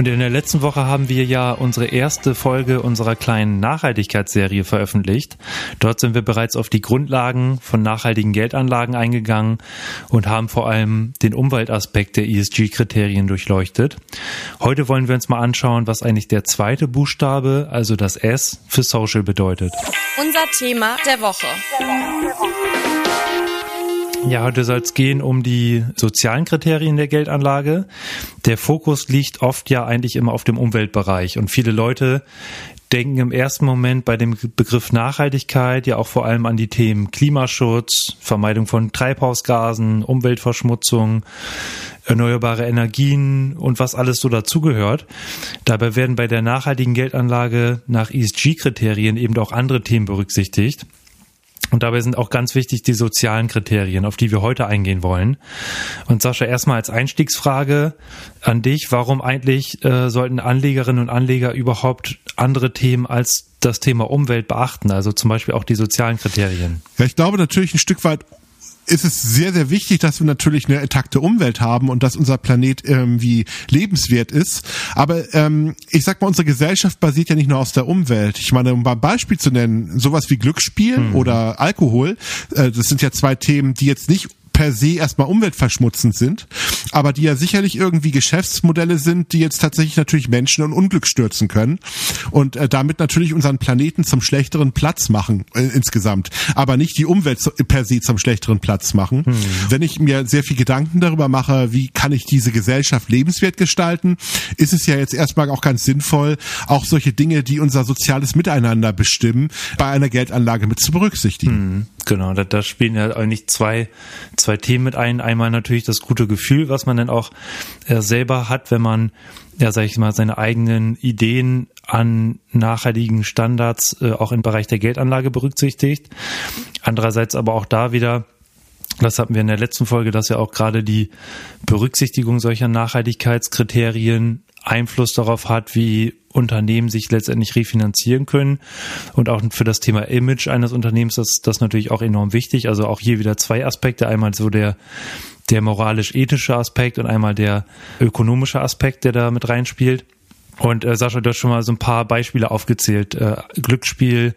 Und in der letzten Woche haben wir ja unsere erste Folge unserer kleinen Nachhaltigkeitsserie veröffentlicht. Dort sind wir bereits auf die Grundlagen von nachhaltigen Geldanlagen eingegangen und haben vor allem den Umweltaspekt der ESG-Kriterien durchleuchtet. Heute wollen wir uns mal anschauen, was eigentlich der zweite Buchstabe, also das S, für Social bedeutet. Unser Thema der Woche. Der Woche. Ja, heute soll es gehen um die sozialen Kriterien der Geldanlage. Der Fokus liegt oft ja eigentlich immer auf dem Umweltbereich und viele Leute denken im ersten Moment bei dem Begriff Nachhaltigkeit ja auch vor allem an die Themen Klimaschutz, Vermeidung von Treibhausgasen, Umweltverschmutzung, erneuerbare Energien und was alles so dazugehört. Dabei werden bei der nachhaltigen Geldanlage nach ESG-Kriterien eben auch andere Themen berücksichtigt. Und dabei sind auch ganz wichtig die sozialen Kriterien, auf die wir heute eingehen wollen. Und Sascha, erstmal als Einstiegsfrage an dich, warum eigentlich äh, sollten Anlegerinnen und Anleger überhaupt andere Themen als das Thema Umwelt beachten, also zum Beispiel auch die sozialen Kriterien? Ja, ich glaube natürlich ein Stück weit ist es sehr, sehr wichtig, dass wir natürlich eine intakte Umwelt haben und dass unser Planet irgendwie lebenswert ist. Aber ähm, ich sag mal, unsere Gesellschaft basiert ja nicht nur aus der Umwelt. Ich meine, um ein Beispiel zu nennen, sowas wie Glücksspiel hm. oder Alkohol, äh, das sind ja zwei Themen, die jetzt nicht per se erstmal umweltverschmutzend sind, aber die ja sicherlich irgendwie Geschäftsmodelle sind, die jetzt tatsächlich natürlich Menschen in Unglück stürzen können und äh, damit natürlich unseren Planeten zum schlechteren Platz machen äh, insgesamt, aber nicht die Umwelt per se zum schlechteren Platz machen. Hm. Wenn ich mir sehr viel Gedanken darüber mache, wie kann ich diese Gesellschaft lebenswert gestalten, ist es ja jetzt erstmal auch ganz sinnvoll, auch solche Dinge, die unser soziales Miteinander bestimmen, bei einer Geldanlage mit zu berücksichtigen. Hm. Genau, da, da spielen ja eigentlich zwei, zwei Themen mit ein. Einmal natürlich das gute Gefühl, was man dann auch äh, selber hat, wenn man, ja, sag ich mal, seine eigenen Ideen an nachhaltigen Standards äh, auch im Bereich der Geldanlage berücksichtigt. Andererseits aber auch da wieder, das hatten wir in der letzten Folge, dass ja auch gerade die Berücksichtigung solcher Nachhaltigkeitskriterien Einfluss darauf hat, wie Unternehmen sich letztendlich refinanzieren können. Und auch für das Thema Image eines Unternehmens ist das natürlich auch enorm wichtig. Also auch hier wieder zwei Aspekte. Einmal so der, der moralisch-ethische Aspekt und einmal der ökonomische Aspekt, der da mit reinspielt. Und äh, Sascha, du hast schon mal so ein paar Beispiele aufgezählt. Äh, Glücksspiel,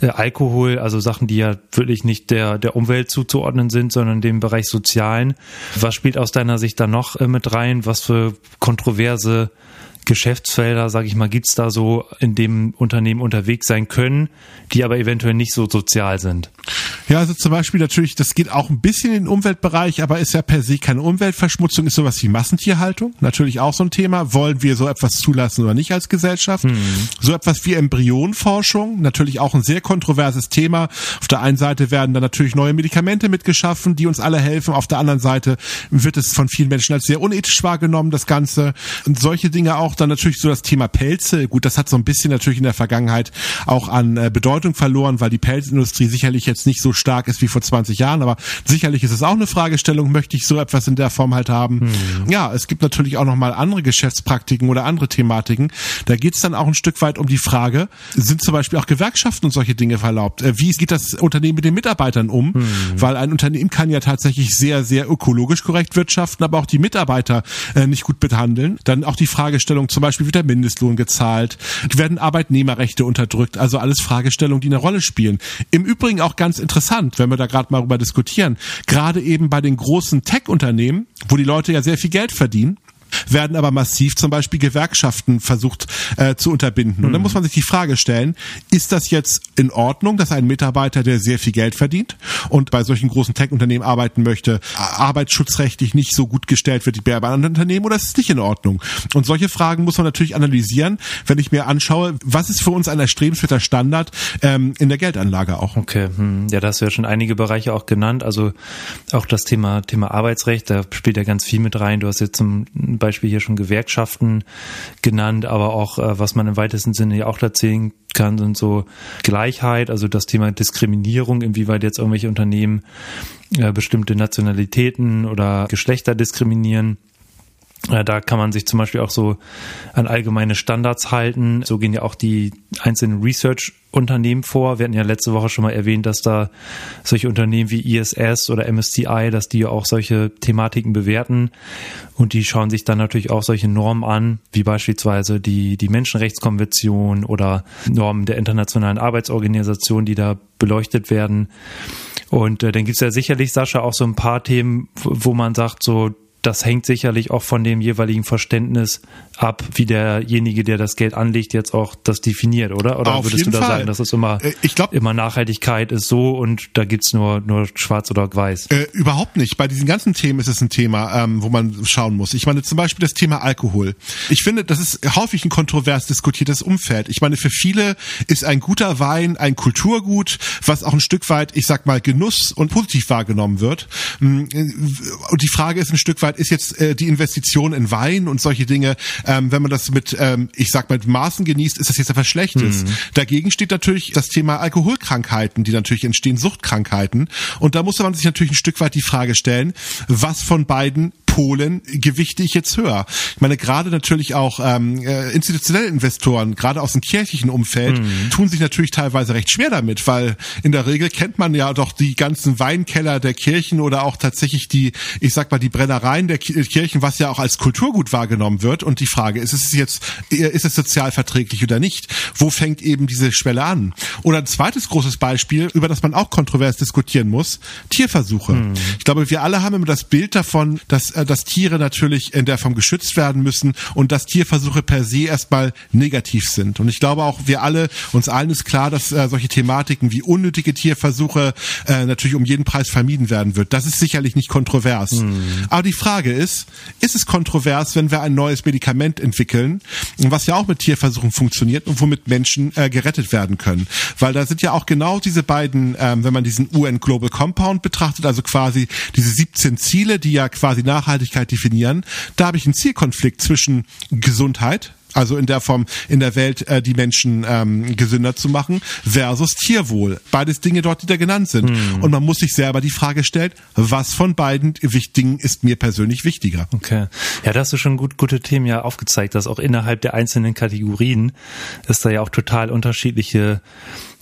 äh, Alkohol, also Sachen, die ja wirklich nicht der, der Umwelt zuzuordnen sind, sondern dem Bereich Sozialen. Was spielt aus deiner Sicht da noch äh, mit rein? Was für kontroverse Geschäftsfelder, sage ich mal, gibt's da so in dem Unternehmen unterwegs sein können, die aber eventuell nicht so sozial sind? Ja, also zum Beispiel natürlich, das geht auch ein bisschen in den Umweltbereich, aber ist ja per se keine Umweltverschmutzung, ist sowas wie Massentierhaltung, natürlich auch so ein Thema. Wollen wir so etwas zulassen oder nicht als Gesellschaft? Mhm. So etwas wie Embryonforschung, natürlich auch ein sehr kontroverses Thema. Auf der einen Seite werden da natürlich neue Medikamente mitgeschaffen, die uns alle helfen. Auf der anderen Seite wird es von vielen Menschen als sehr unethisch wahrgenommen, das Ganze. Und solche Dinge auch dann natürlich so das Thema Pelze. Gut, das hat so ein bisschen natürlich in der Vergangenheit auch an äh, Bedeutung verloren, weil die Pelzindustrie sicherlich jetzt nicht so stark ist wie vor 20 Jahren, aber sicherlich ist es auch eine Fragestellung, möchte ich so etwas in der Form halt haben. Hm. Ja, es gibt natürlich auch nochmal andere Geschäftspraktiken oder andere Thematiken. Da geht es dann auch ein Stück weit um die Frage, sind zum Beispiel auch Gewerkschaften und solche Dinge verlaubt? Äh, wie geht das Unternehmen mit den Mitarbeitern um? Hm. Weil ein Unternehmen kann ja tatsächlich sehr, sehr ökologisch korrekt wirtschaften, aber auch die Mitarbeiter äh, nicht gut behandeln. Dann auch die Fragestellung zum Beispiel wird der Mindestlohn gezahlt, werden Arbeitnehmerrechte unterdrückt, also alles Fragestellungen, die eine Rolle spielen. Im Übrigen auch ganz interessant, wenn wir da gerade mal drüber diskutieren, gerade eben bei den großen Tech-Unternehmen, wo die Leute ja sehr viel Geld verdienen, werden aber massiv zum Beispiel Gewerkschaften versucht äh, zu unterbinden. Und dann hm. muss man sich die Frage stellen, ist das jetzt in Ordnung, dass ein Mitarbeiter, der sehr viel Geld verdient und bei solchen großen Tech-Unternehmen arbeiten möchte, arbeitsschutzrechtlich nicht so gut gestellt wird wie bei anderen Unternehmen oder ist es nicht in Ordnung? Und solche Fragen muss man natürlich analysieren, wenn ich mir anschaue, was ist für uns ein erstrebenswerter Standard ähm, in der Geldanlage auch. Okay, hm. ja, da hast du ja schon einige Bereiche auch genannt. Also auch das Thema, Thema Arbeitsrecht, da spielt ja ganz viel mit rein. Du hast jetzt zum Beispiel hier schon Gewerkschaften genannt, aber auch, äh, was man im weitesten Sinne ja auch erzählen kann, sind so Gleichheit, also das Thema Diskriminierung, inwieweit jetzt irgendwelche Unternehmen äh, bestimmte Nationalitäten oder Geschlechter diskriminieren. Da kann man sich zum Beispiel auch so an allgemeine Standards halten. So gehen ja auch die einzelnen Research-Unternehmen vor. Wir hatten ja letzte Woche schon mal erwähnt, dass da solche Unternehmen wie ISS oder MSCI, dass die ja auch solche Thematiken bewerten. Und die schauen sich dann natürlich auch solche Normen an, wie beispielsweise die, die Menschenrechtskonvention oder Normen der Internationalen Arbeitsorganisation, die da beleuchtet werden. Und äh, dann gibt's ja sicherlich, Sascha, auch so ein paar Themen, wo man sagt, so das hängt sicherlich auch von dem jeweiligen Verständnis ab, wie derjenige, der das Geld anlegt, jetzt auch das definiert, oder? Oder Auf würdest du da Fall. sagen, dass es immer, äh, ich glaub, immer Nachhaltigkeit ist so und da gibt's nur, nur schwarz oder weiß? Äh, überhaupt nicht. Bei diesen ganzen Themen ist es ein Thema, ähm, wo man schauen muss. Ich meine zum Beispiel das Thema Alkohol. Ich finde, das ist häufig ein kontrovers diskutiertes Umfeld. Ich meine, für viele ist ein guter Wein ein Kulturgut, was auch ein Stück weit, ich sag mal, Genuss und positiv wahrgenommen wird. Mm, und die Frage ist ein Stück weit, ist jetzt äh, die Investition in Wein und solche Dinge, ähm, wenn man das mit, ähm, ich sag mal, mit Maßen genießt, ist das jetzt etwas Schlechtes. Mhm. Dagegen steht natürlich das Thema Alkoholkrankheiten, die natürlich entstehen, Suchtkrankheiten. Und da muss man sich natürlich ein Stück weit die Frage stellen, was von beiden Polen gewichte ich jetzt höher. Ich meine, gerade natürlich auch ähm, äh, institutionelle Investoren, gerade aus dem kirchlichen Umfeld, mhm. tun sich natürlich teilweise recht schwer damit, weil in der Regel kennt man ja doch die ganzen Weinkeller der Kirchen oder auch tatsächlich die, ich sag mal, die Brennereien der Kirchen, was ja auch als Kulturgut wahrgenommen wird. Und die Frage ist, ist es jetzt, ist es sozial verträglich oder nicht? Wo fängt eben diese Schwelle an? Oder ein zweites großes Beispiel, über das man auch kontrovers diskutieren muss, Tierversuche. Mhm. Ich glaube, wir alle haben immer das Bild davon, dass äh, dass Tiere natürlich in der Form geschützt werden müssen und dass Tierversuche per se erstmal negativ sind. Und ich glaube auch, wir alle, uns allen ist klar, dass äh, solche Thematiken wie unnötige Tierversuche äh, natürlich um jeden Preis vermieden werden wird. Das ist sicherlich nicht kontrovers. Mhm. Aber die Frage ist, ist es kontrovers, wenn wir ein neues Medikament entwickeln, was ja auch mit Tierversuchen funktioniert und womit Menschen äh, gerettet werden können? Weil da sind ja auch genau diese beiden, ähm, wenn man diesen UN Global Compound betrachtet, also quasi diese 17 Ziele, die ja quasi nachhaltig Nachhaltigkeit definieren, da habe ich einen Zielkonflikt zwischen Gesundheit, also in der Form in der Welt äh, die Menschen ähm, gesünder zu machen, versus Tierwohl. Beides Dinge dort, die da genannt sind. Hm. Und man muss sich selber die Frage stellen, was von beiden Dingen ist mir persönlich wichtiger. Okay. Ja, da hast du schon gut, gute Themen ja aufgezeigt, dass auch innerhalb der einzelnen Kategorien es da ja auch total unterschiedliche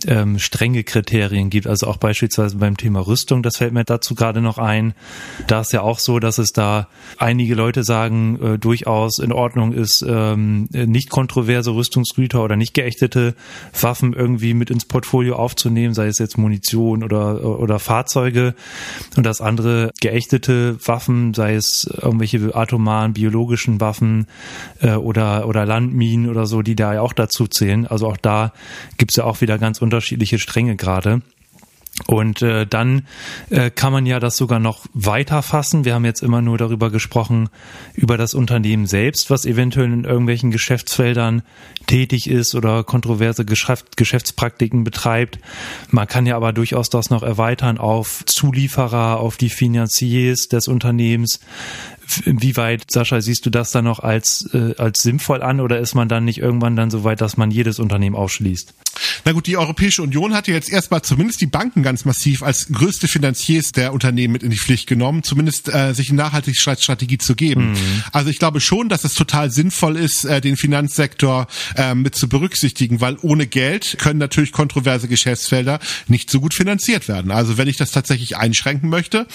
ähm, strenge Kriterien gibt. Also auch beispielsweise beim Thema Rüstung, das fällt mir dazu gerade noch ein. Da ist ja auch so, dass es da einige Leute sagen, äh, durchaus in Ordnung ist, ähm, nicht kontroverse Rüstungsgüter oder nicht geächtete Waffen irgendwie mit ins Portfolio aufzunehmen, sei es jetzt Munition oder, oder Fahrzeuge. Und das andere geächtete Waffen, sei es irgendwelche atomaren, biologischen Waffen äh, oder, oder Landminen oder so, die da ja auch dazu zählen. Also auch da gibt's ja auch wieder ganz unterschiedliche Stränge gerade. Und äh, dann äh, kann man ja das sogar noch weiter fassen. Wir haben jetzt immer nur darüber gesprochen, über das Unternehmen selbst, was eventuell in irgendwelchen Geschäftsfeldern tätig ist oder kontroverse Geschäft, Geschäftspraktiken betreibt. Man kann ja aber durchaus das noch erweitern auf Zulieferer, auf die Finanziers des Unternehmens, Inwieweit, Sascha, siehst du das dann noch als, äh, als sinnvoll an oder ist man dann nicht irgendwann dann so weit, dass man jedes Unternehmen ausschließt? Na gut, die Europäische Union hat ja jetzt erstmal zumindest die Banken ganz massiv als größte Finanziers der Unternehmen mit in die Pflicht genommen, zumindest äh, sich eine Nachhaltigkeitsstrategie zu geben. Mhm. Also ich glaube schon, dass es total sinnvoll ist, äh, den Finanzsektor äh, mit zu berücksichtigen, weil ohne Geld können natürlich kontroverse Geschäftsfelder nicht so gut finanziert werden. Also wenn ich das tatsächlich einschränken möchte,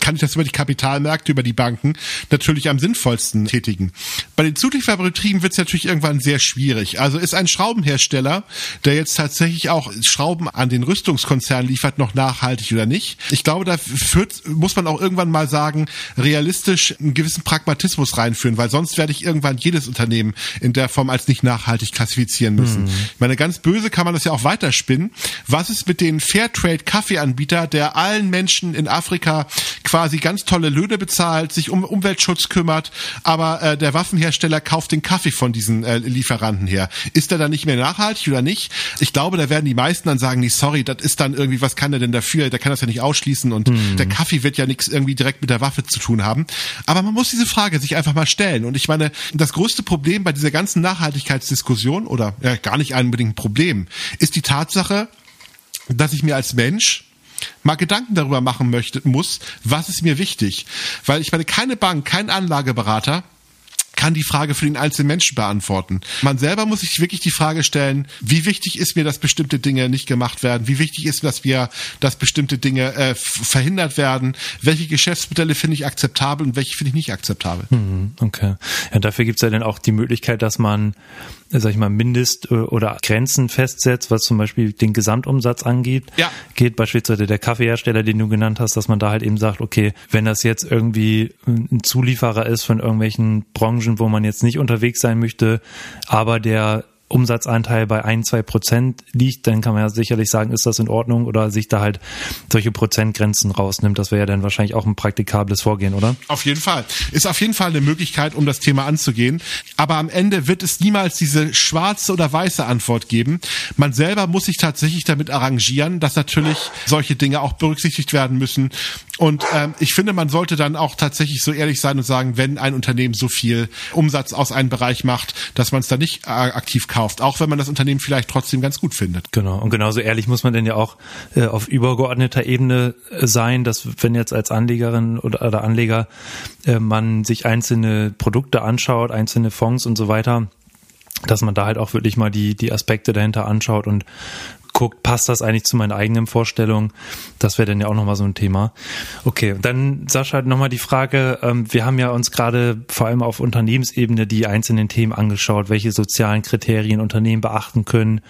kann ich das über die Kapitalmärkte, über die Banken natürlich am sinnvollsten tätigen. Bei den Zulieferbetrieben wird es natürlich irgendwann sehr schwierig. Also ist ein Schraubenhersteller, der jetzt tatsächlich auch Schrauben an den Rüstungskonzern liefert, noch nachhaltig oder nicht? Ich glaube, da führt, muss man auch irgendwann mal sagen, realistisch einen gewissen Pragmatismus reinführen, weil sonst werde ich irgendwann jedes Unternehmen in der Form als nicht nachhaltig klassifizieren müssen. Mhm. Ich meine, ganz böse kann man das ja auch weiterspinnen. Was ist mit den Fairtrade Kaffeeanbieter, der allen Menschen in Afrika quasi ganz tolle Löhne bezahlt, sich um Umweltschutz kümmert, aber äh, der Waffenhersteller kauft den Kaffee von diesen äh, Lieferanten her. Ist er dann nicht mehr nachhaltig oder nicht? Ich glaube, da werden die meisten dann sagen, nee, sorry, das ist dann irgendwie, was kann er denn dafür? Der kann das ja nicht ausschließen und mhm. der Kaffee wird ja nichts irgendwie direkt mit der Waffe zu tun haben. Aber man muss diese Frage sich einfach mal stellen. Und ich meine, das größte Problem bei dieser ganzen Nachhaltigkeitsdiskussion oder ja, gar nicht unbedingt ein Problem, ist die Tatsache, dass ich mir als Mensch mal Gedanken darüber machen möchte, muss, was ist mir wichtig. Weil ich meine, keine Bank, kein Anlageberater kann die Frage für den einzelnen Menschen beantworten. Man selber muss sich wirklich die Frage stellen, wie wichtig ist mir, dass bestimmte Dinge nicht gemacht werden? Wie wichtig ist, dass wir, dass bestimmte Dinge äh, verhindert werden? Welche Geschäftsmodelle finde ich akzeptabel und welche finde ich nicht akzeptabel? Mhm, okay. Ja, dafür gibt es ja dann auch die Möglichkeit, dass man sag ich mal, Mindest- oder Grenzen festsetzt, was zum Beispiel den Gesamtumsatz angeht. Ja. Geht beispielsweise der Kaffeehersteller, den du genannt hast, dass man da halt eben sagt, okay, wenn das jetzt irgendwie ein Zulieferer ist von irgendwelchen Branchen, wo man jetzt nicht unterwegs sein möchte, aber der Umsatzanteil bei ein, zwei Prozent liegt, dann kann man ja sicherlich sagen, ist das in Ordnung oder sich da halt solche Prozentgrenzen rausnimmt. Das wäre ja dann wahrscheinlich auch ein praktikables Vorgehen, oder? Auf jeden Fall. Ist auf jeden Fall eine Möglichkeit, um das Thema anzugehen. Aber am Ende wird es niemals diese schwarze oder weiße Antwort geben. Man selber muss sich tatsächlich damit arrangieren, dass natürlich solche Dinge auch berücksichtigt werden müssen. Und ähm, ich finde, man sollte dann auch tatsächlich so ehrlich sein und sagen, wenn ein Unternehmen so viel Umsatz aus einem Bereich macht, dass man es da nicht äh, aktiv kauft, auch wenn man das Unternehmen vielleicht trotzdem ganz gut findet. Genau. Und genauso ehrlich muss man denn ja auch äh, auf übergeordneter Ebene äh, sein, dass wenn jetzt als Anlegerin oder, oder Anleger äh, man sich einzelne Produkte anschaut, einzelne Fonds und so weiter, dass man da halt auch wirklich mal die, die Aspekte dahinter anschaut und guckt, passt das eigentlich zu meinen eigenen Vorstellungen? Das wäre dann ja auch nochmal so ein Thema. Okay, dann Sascha, nochmal die Frage, ähm, wir haben ja uns gerade vor allem auf Unternehmensebene die einzelnen Themen angeschaut, welche sozialen Kriterien Unternehmen beachten können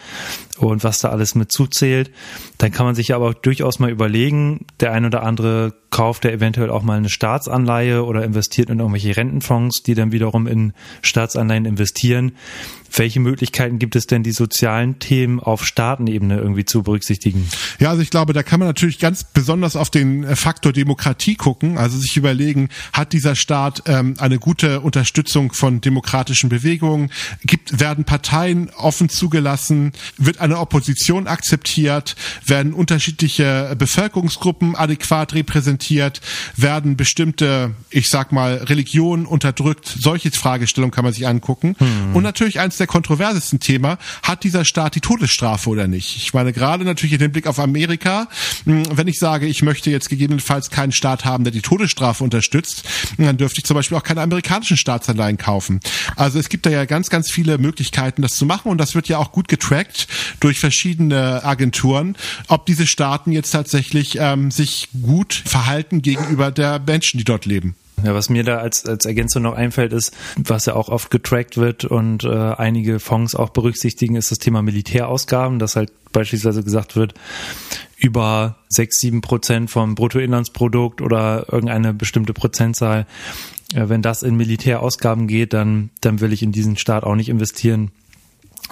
und was da alles mit zuzählt. Dann kann man sich aber durchaus mal überlegen, der ein oder andere kauft ja eventuell auch mal eine Staatsanleihe oder investiert in irgendwelche Rentenfonds, die dann wiederum in Staatsanleihen investieren. Welche Möglichkeiten gibt es denn, die sozialen Themen auf Staatenebene irgendwie zu berücksichtigen? Ja, also ich glaube, da kann man natürlich ganz besonders auf den äh, Faktor Demokratie gucken, also sich überlegen, hat dieser Staat ähm, eine gute Unterstützung von demokratischen Bewegungen, gibt, werden Parteien offen zugelassen, wird eine Opposition akzeptiert, werden unterschiedliche Bevölkerungsgruppen adäquat repräsentiert, werden bestimmte, ich sag mal, Religionen unterdrückt, solche Fragestellungen kann man sich angucken. Hm. Und natürlich eins der kontroversesten Thema, hat dieser Staat die Todesstrafe oder nicht? Ich meine, gerade natürlich in dem Blick auf Amerika, hm, wenn ich sage, ich möchte jetzt gegebenenfalls keinen Staat haben, der die Todesstrafe unterstützt, dann dürfte ich zum Beispiel auch keine amerikanischen Staatsanleihen kaufen. Also es gibt da ja ganz, ganz viele Möglichkeiten, das zu machen und das wird ja auch gut getrackt durch verschiedene Agenturen, ob diese Staaten jetzt tatsächlich ähm, sich gut verhalten gegenüber der Menschen, die dort leben. Ja, was mir da als, als Ergänzung noch einfällt, ist, was ja auch oft getrackt wird und äh, einige Fonds auch berücksichtigen, ist das Thema Militärausgaben, dass halt beispielsweise gesagt wird, über sechs, sieben Prozent vom Bruttoinlandsprodukt oder irgendeine bestimmte Prozentzahl, äh, wenn das in Militärausgaben geht, dann, dann will ich in diesen Staat auch nicht investieren.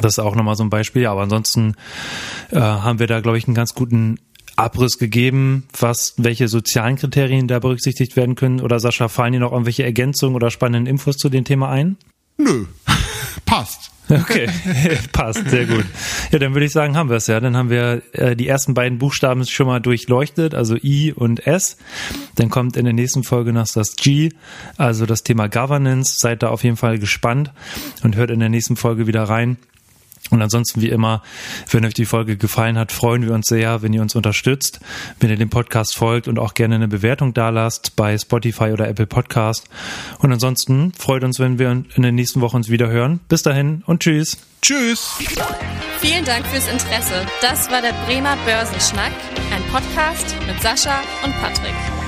Das ist auch nochmal so ein Beispiel. Aber ansonsten äh, haben wir da, glaube ich, einen ganz guten Abriss gegeben, was, welche sozialen Kriterien da berücksichtigt werden können? Oder Sascha, fallen dir noch irgendwelche Ergänzungen oder spannenden Infos zu dem Thema ein? Nö, passt. Okay, passt, sehr gut. Ja, dann würde ich sagen, haben wir es ja. Dann haben wir äh, die ersten beiden Buchstaben schon mal durchleuchtet, also I und S. Dann kommt in der nächsten Folge noch das G, also das Thema Governance. Seid da auf jeden Fall gespannt und hört in der nächsten Folge wieder rein. Und ansonsten wie immer, wenn euch die Folge gefallen hat, freuen wir uns sehr, wenn ihr uns unterstützt, wenn ihr dem Podcast folgt und auch gerne eine Bewertung dalasst bei Spotify oder Apple Podcast. Und ansonsten freut uns, wenn wir in der nächsten Woche uns wieder hören. Bis dahin und tschüss. Tschüss. Vielen Dank fürs Interesse. Das war der Bremer Börsenschnack, ein Podcast mit Sascha und Patrick.